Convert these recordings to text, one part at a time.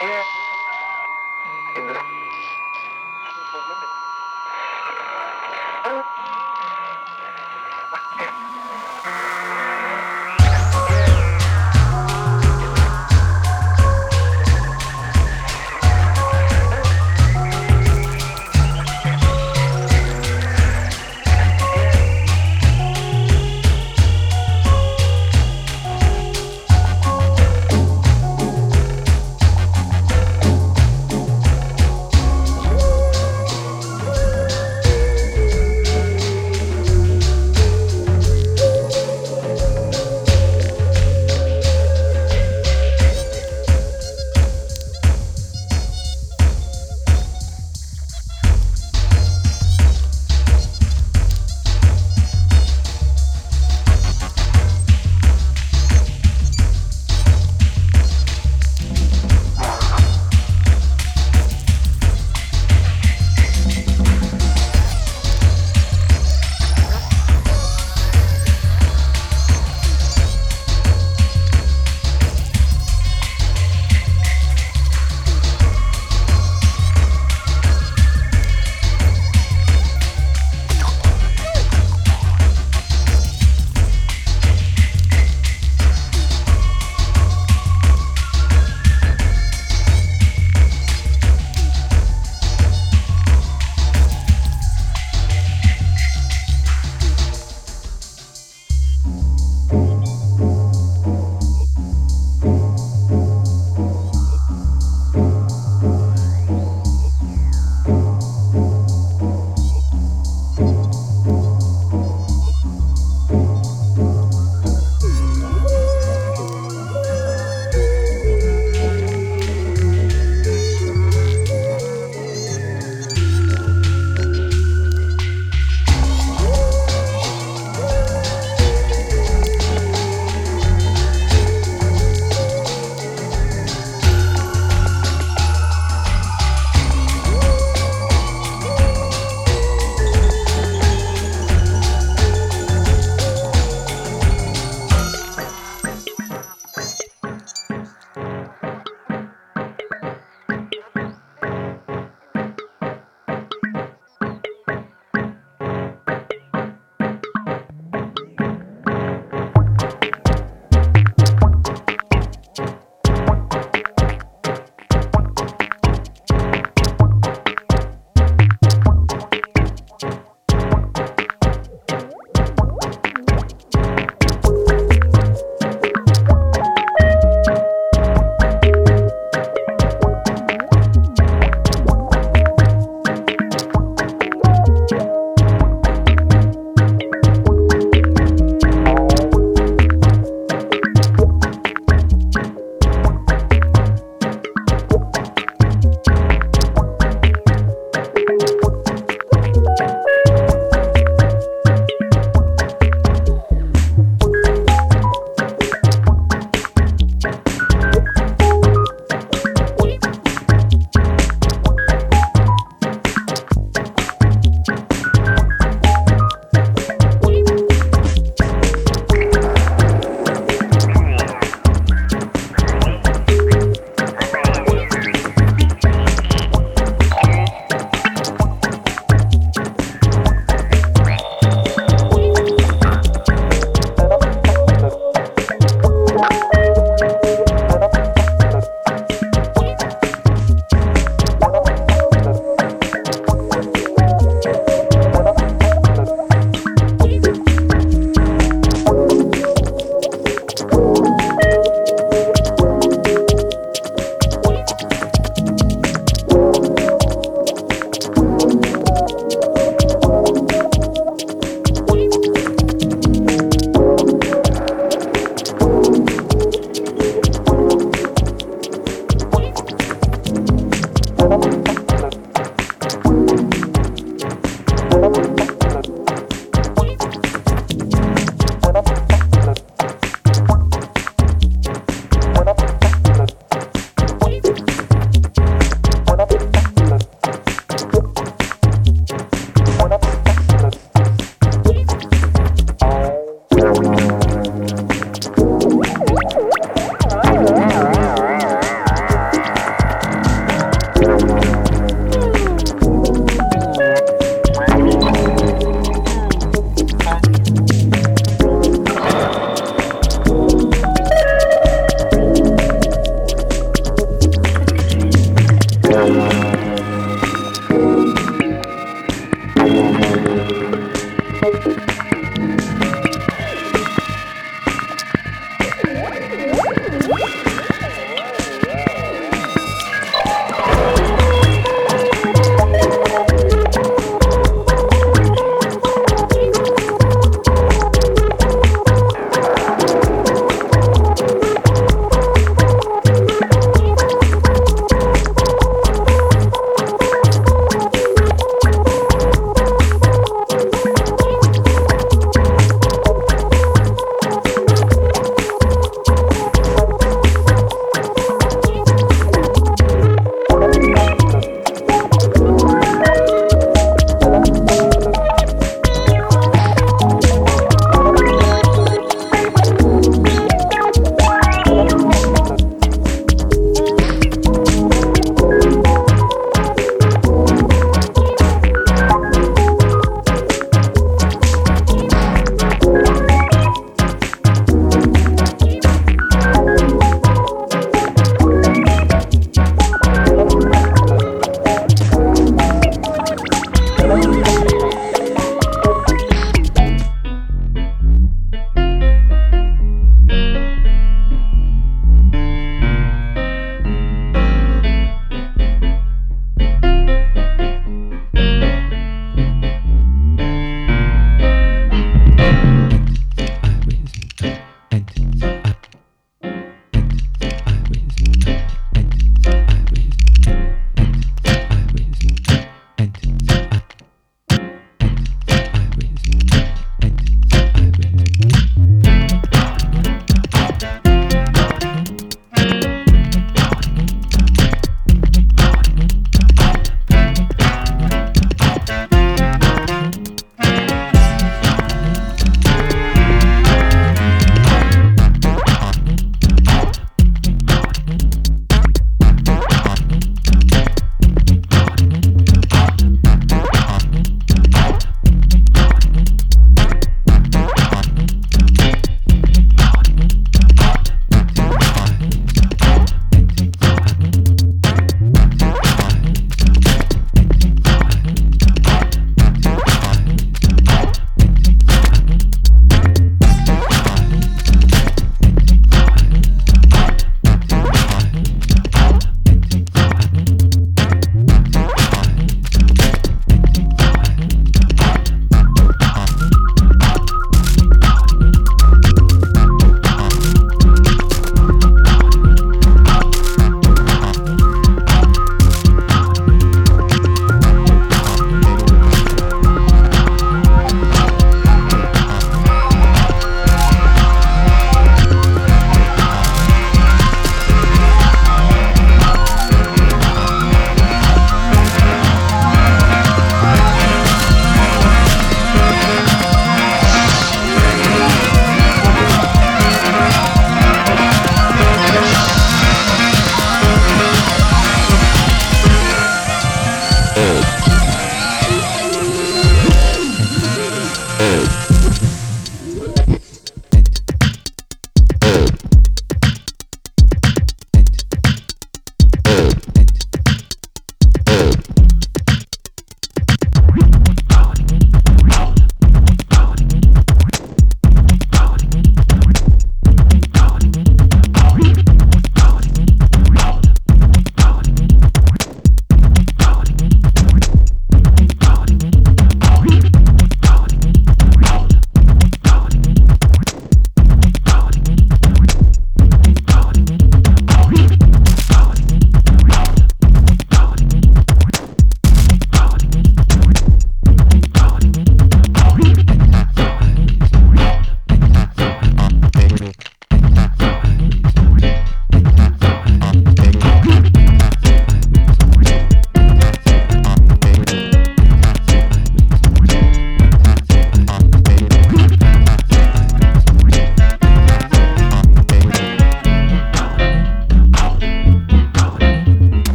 here.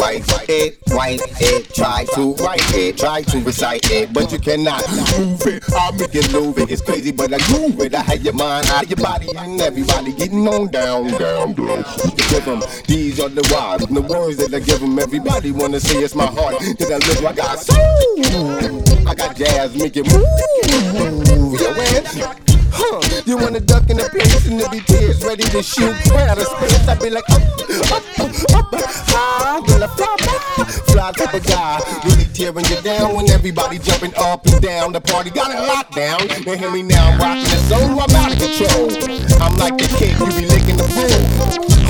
White it, white it. Try to write it, try to recite it, but you cannot move it. I make it move it. It's crazy, but I move it. I had your mind out of your body and everybody getting on down, down, down. Give them, these are the vibes, the words that I give them. Everybody wanna say it's my heart that I live. I got soul, I got jazz, make it move. Yo, man. Huh, you wanna duck in the place and there be tears ready to shoot out of space. I be like, up, up, up, up, ah, high, will I fly, fly, type of guy. Really tearing you down when everybody jumping up and down. The party got it locked down. They hear me now, rocking the zone, I'm out of control. I'm like the kid, you be licking the fool.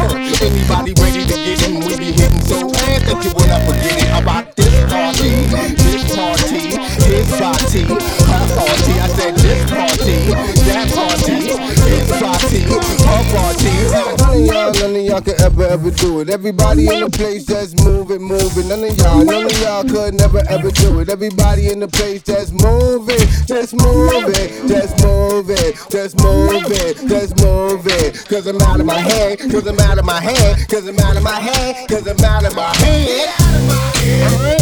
Huh, anybody ready to get in? We be hitting so fast that you would up forget it about this party, this party, this party, her party. I said this party that party, party, our party. None of y'all, none of y'all could ever, ever do it. Everybody in the place just moving, moving. None of y'all, none of y'all could never, ever do it. Everybody in the place just moving, just moving, just moving, just moving, just moving. Cause I'm out of my head, cause I'm out of my head, cause I'm out of my head, cause I'm out of my head.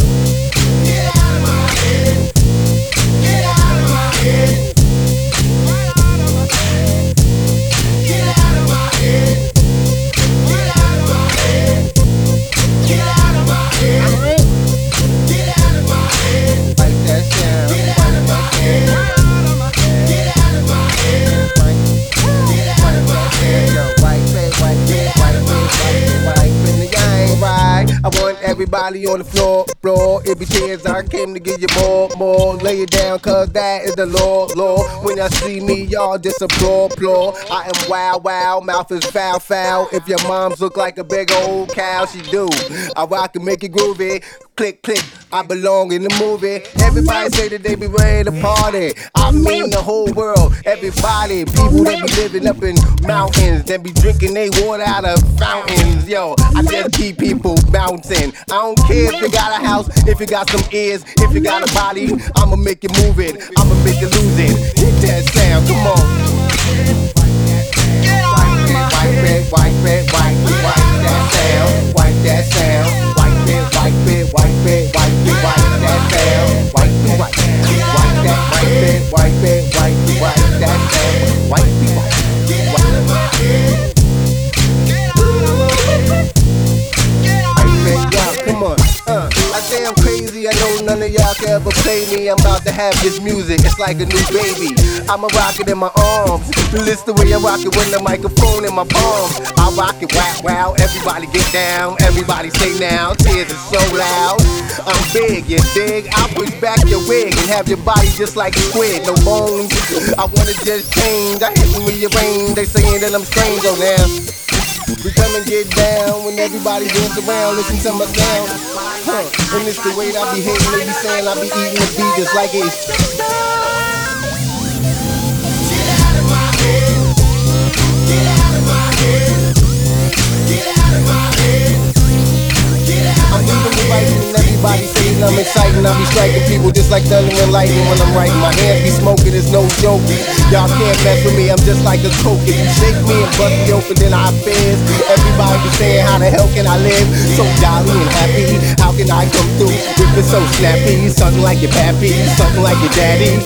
Everybody on the floor, floor. It be tears, I came to give you more, more. Lay it down, cause that is the law, law. When y'all see me, y'all just applaud, applaud. I am wow, wow, mouth is foul, foul. If your moms look like a big old cow, she do. I rock and make it groovy. Click, click, I belong in the movie. Everybody say that they be ready to party. I mean the whole world, everybody. People that be living up in mountains, that be drinking they water out of fountains. Yo, I just keep people bouncing. I don't care if you got a house, if you got some ears, if you got a body. I'ma make it move it, I'ma make it lose it. Hit that sound, come on. Wipe it, wipe it, wipe it, wipe that sound, wipe that sound it, wipe it, wipe it, wipe it, wipe that down. Wipe it, wipe it, wipe that, wipe it, wipe it, wipe it, wipe that down. Wipe it, wipe it. Get out y'all can ever play me. I'm about to have this music, it's like a new baby. I'ma rock it in my arms. Listen the way I rock it with the microphone in my palms. I rock it wow, wow. Everybody get down, everybody say now. Tears are so loud. I'm big, you dig? I push back your wig and have your body just like a squid, no bones. I wanna just change. I hit me rearrange. They saying that I'm strange, oh now. We come and get down when everybody dance around, listen to my sound. Huh, and it's the way that I be hating, they be saying I be eating the beat just like it's. Get out of my head. Get out of my head. Get out of my head. I'm leaving the and everybody saying I'm exciting. I be striking people just like thunder and lightning when I'm writing. My hands be smoking, it's no joke. Y'all can't mess with me, I'm just like a coke. If you shake me and bust me open, then I fizz. Everybody be saying, how the hell can I live? So jolly and happy, how can I come through? Ripping so snappy, something like your pappy, something like your daddy.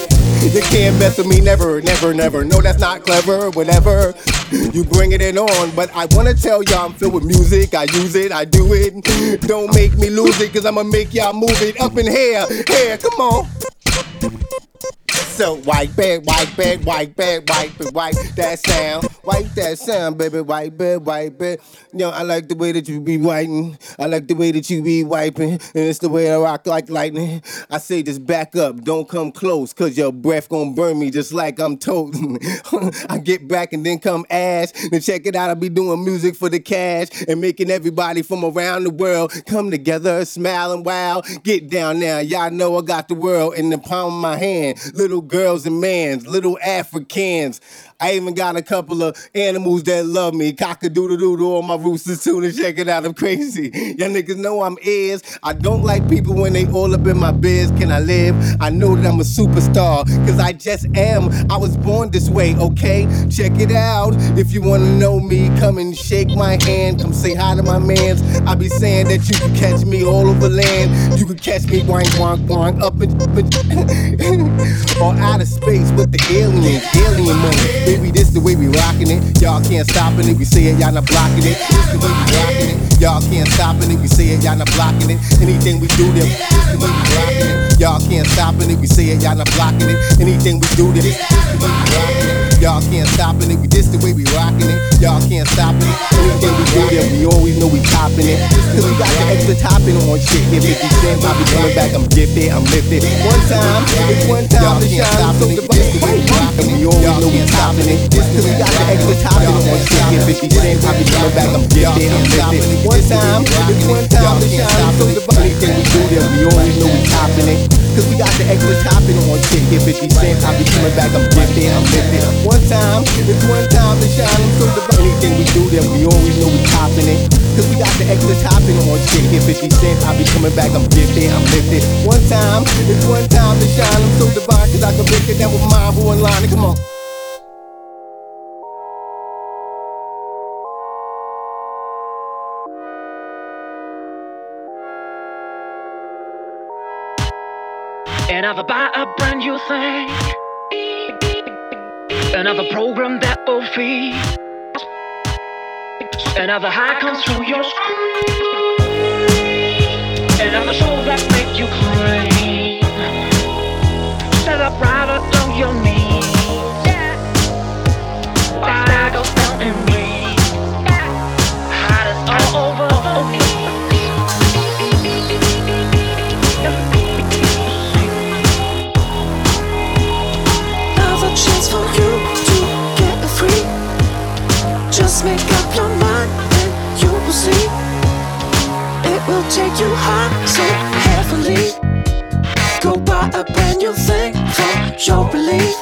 You can't mess with me, never, never, never. No, that's not clever, whatever. You bring it in on, but I wanna tell y'all I'm filled with music. I use it, I do it. Don't make me lose it, cause I'ma make y'all move it up in here. Here, come on. So white bag, white bag, white bag, white bag, wipe that sound, wipe that sound, baby, wipe it, wipe it. Yo, I like the way that you be wiping. I like the way that you be wiping, and it's the way I rock like lightning. I say just back up, don't come close, cause your breath gonna burn me just like I'm toting. I get back and then come ash. Then check it out, I be doing music for the cash and making everybody from around the world come together, smile and wow. Get down now, y'all know I got the world in the palm of my hand. Little girls and mans, little Africans. I even got a couple of animals that love me. Cock a doodle doodle on my roosters too. And check it out, I'm crazy. Y'all niggas know I'm is. I don't like people when they all up in my biz. Can I live? I know that I'm a superstar, cause I just am. I was born this way, okay? Check it out. If you wanna know me, come and shake my hand. Come say hi to my mans. I be saying that you can catch me all over land. You can catch me wank, wank, wank up in, out of space with the aliens, alien money. Baby, this the way we rockin' it. Y'all can't stop it. If we say it, y'all not blocking it. This the way we rockin' it. Y'all can't stop it. If we say it, y'all not blocking it. Anything we do, them. This the way we rockin' it. Y'all can't stop it. If we say it, y'all not blocking it. Anything we do, them. This the way we rockin' it. Y'all can't stop it. We this the way we rockin' it. Y'all can't stop it. Anything we do, them. We always know we topping it. Cause we got the extra topping on shit. If 50 cent, I be coming back. I'm gifted. I'm lifted. One time, it's one time to shine. So the we always know we topping it. Cause we got the extra topping on shit. Get 50 cents, I be coming back, I'm gifted, I'm lifted. One time, it's one time to shine. So the anything we do there, we always know we topping it. Cause we got the extra topping on shit. Get 50 cents, I be coming back, I'm gifted, I'm lifted. One time, it's one time to shine. I'm So the anything we do there, we always know we topping it. Cause we got the extra topping on shit. Get 50 cents, I be coming back, I'm gifted, I'm lifted. One time, it's one time to shine. I'm so divine, cause I can make it down with mine for one line. Come on. Another buy a brand new thing. Another program that will feed. Another high comes through your screen. Another show that make you crazy. Set up right along your knees. Fire goes down and bleed. Just make up your mind and you will see. It will take you high so heavily. Go buy a brand new thing for your relief.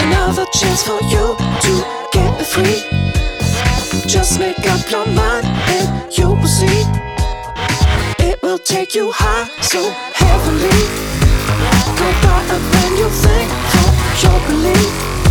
Another chance for you to get free. Just make up your mind and you will see. It will take you high so heavily. Go buy a brand new thing for your relief.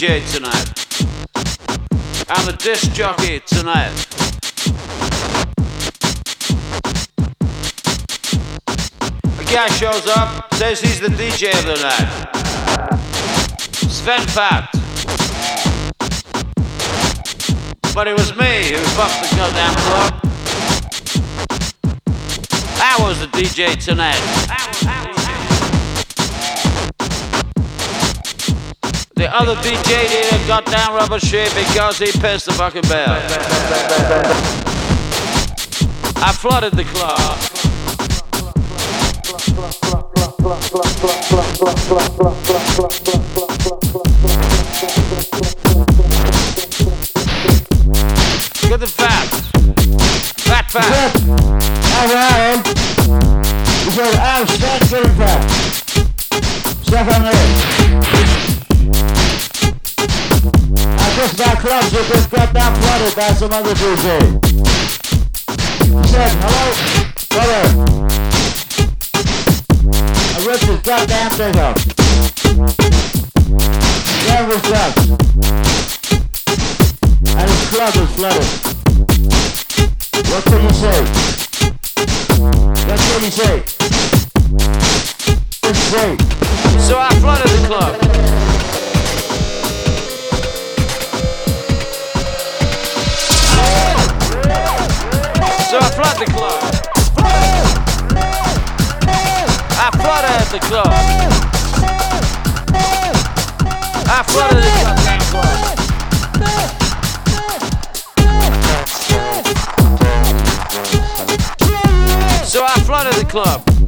DJ tonight. I'm the disc jockey tonight. A guy shows up, says he's the DJ of the night. Sven Fat. But it was me who fucked the goddamn club. I was the DJ tonight. The other DJ did a goddamn rubber shit because he pissed the fucking bell. I flooded the club. Get the fat. Fat fat. Alright. Said I'm fat, getting fat. Step on it just got clubs that just got down flooded by some other DJ. Said, hello, brother. I ripped his goddamn thing up. Yeah, was sucks. And his club is flooded. What can you say? What can you say? Just say. So I flooded the club. So I flood the club. I flooded the club. I flooded the club. So I flooded the club.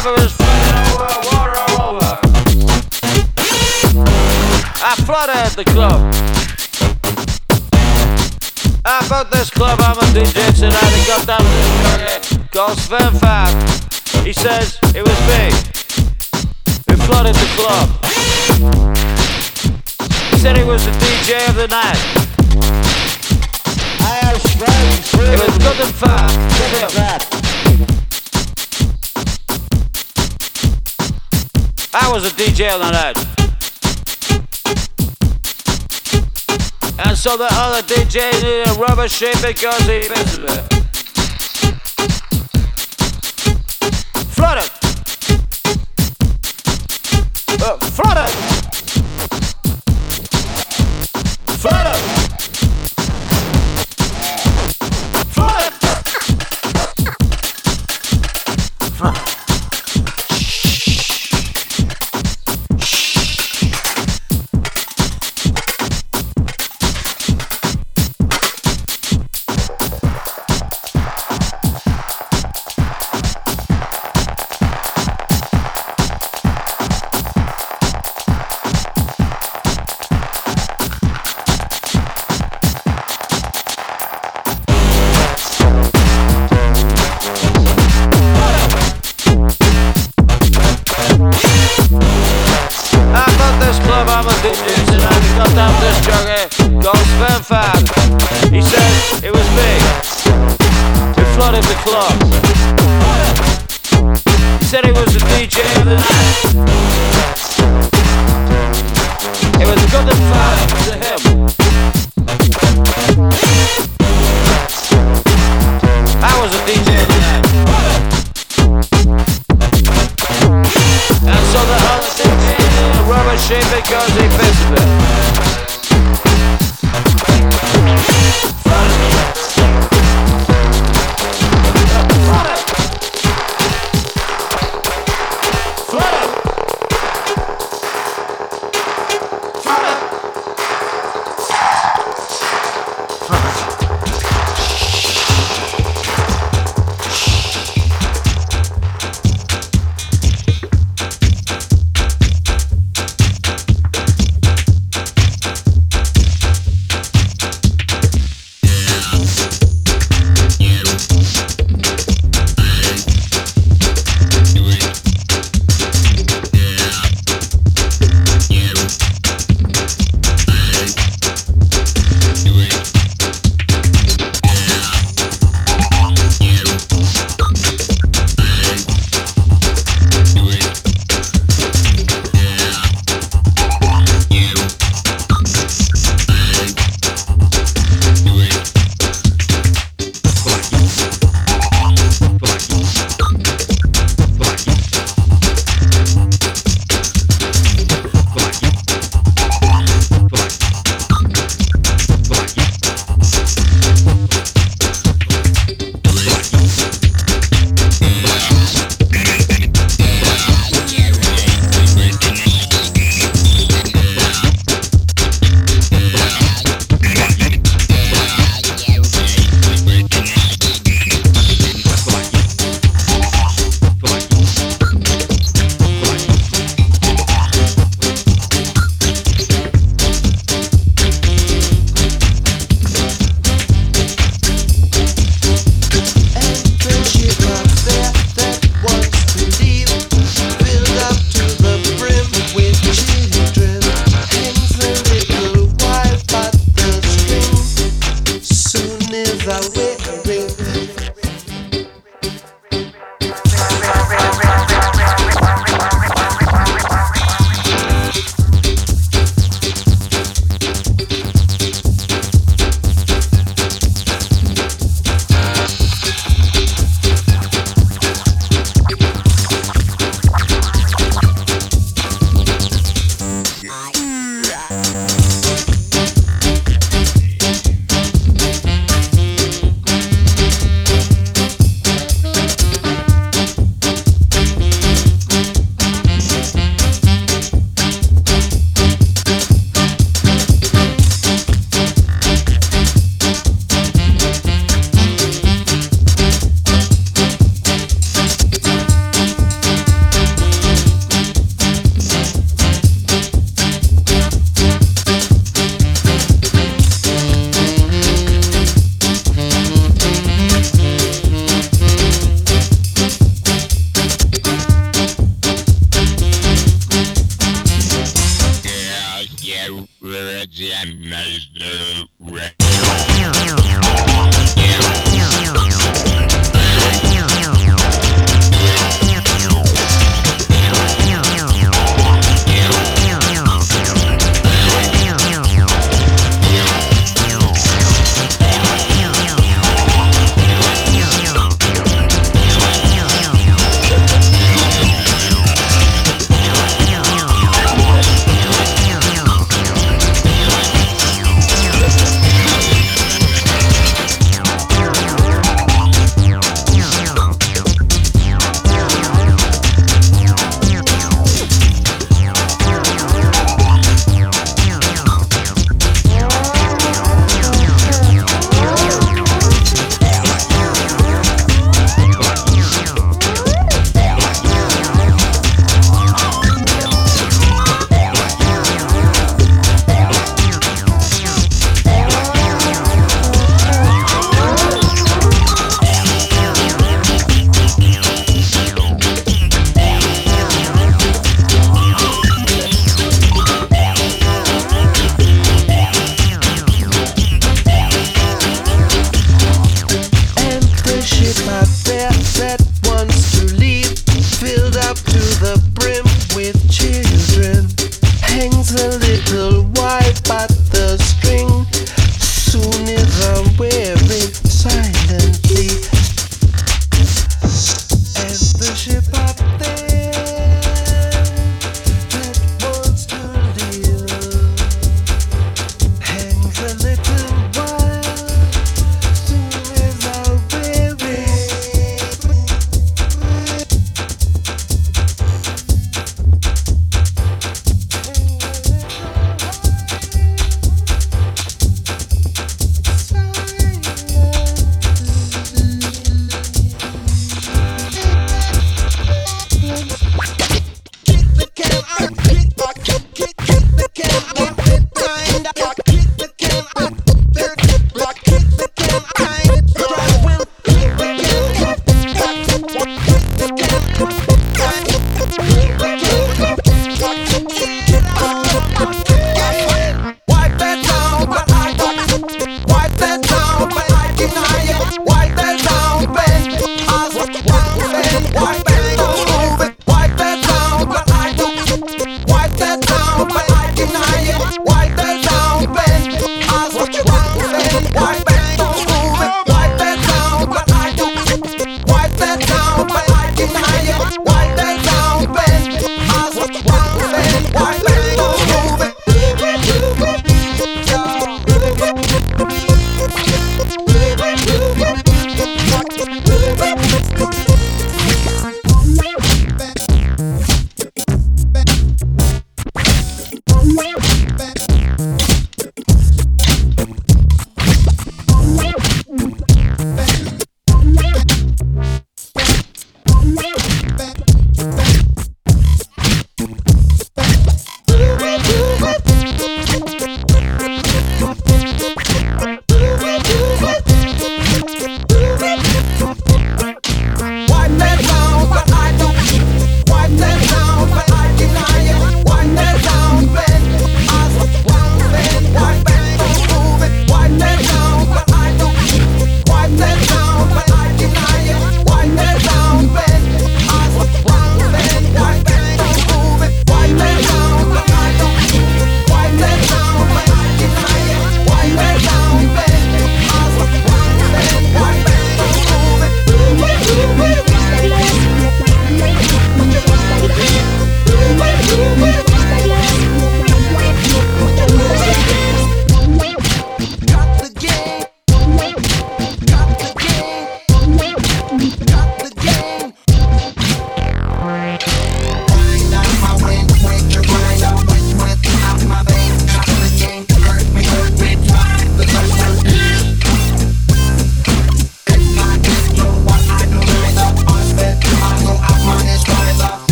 Flooded the club. It was flooding over, water over. I flooded the club. I bought this club. I'm a DJ tonight. He got down to the goes Sven Fab. He says it was me who flooded the club. He said he was the DJ of the night. I have It was good and fat. to that. I was a DJ on night. And so the other DJ needed a rubber sheet because he missed it. Flood it! Uh, flood said he was the DJ of the night.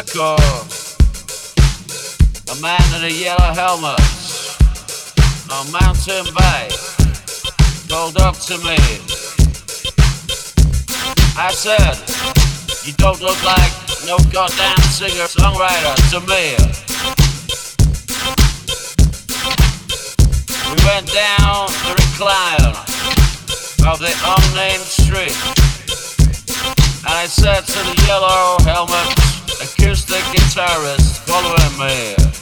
A the man in a yellow helmet on Mountain bike called up to me. I said, You don't look like no goddamn singer songwriter to me. We went down the recline of the unnamed street, and I said to the yellow helmet. Here's the guitarist following me.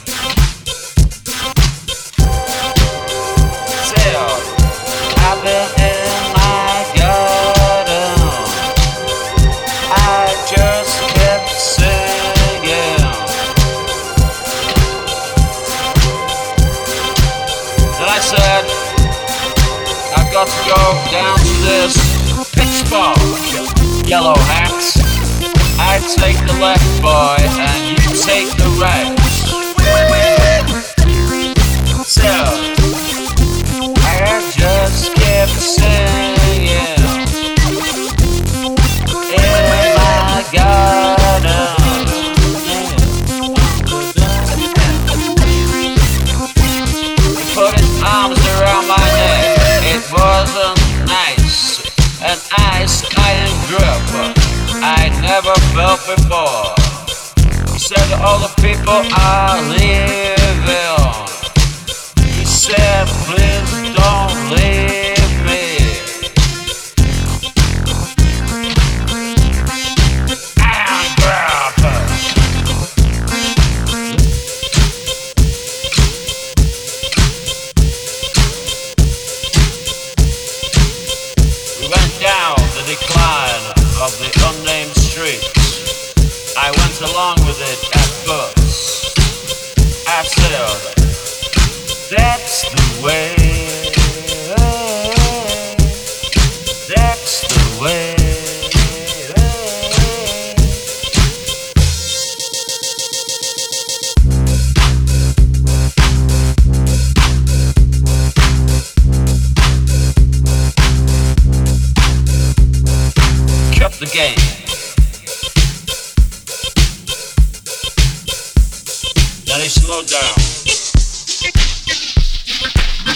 down.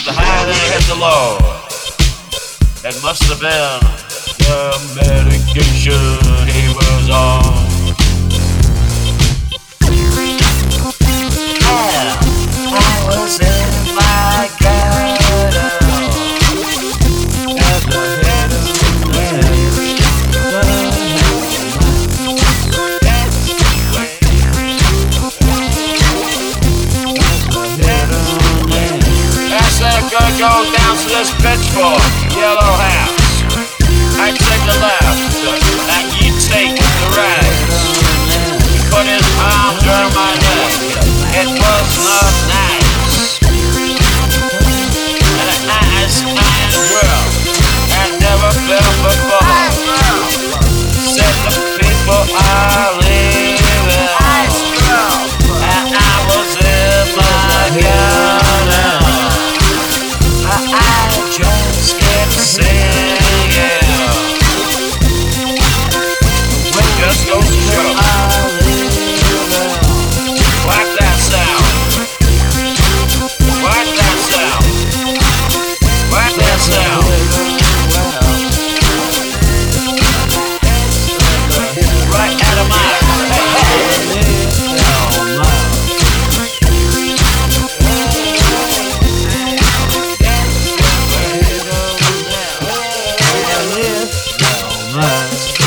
The higher they hit the low. It must have been the medication. love.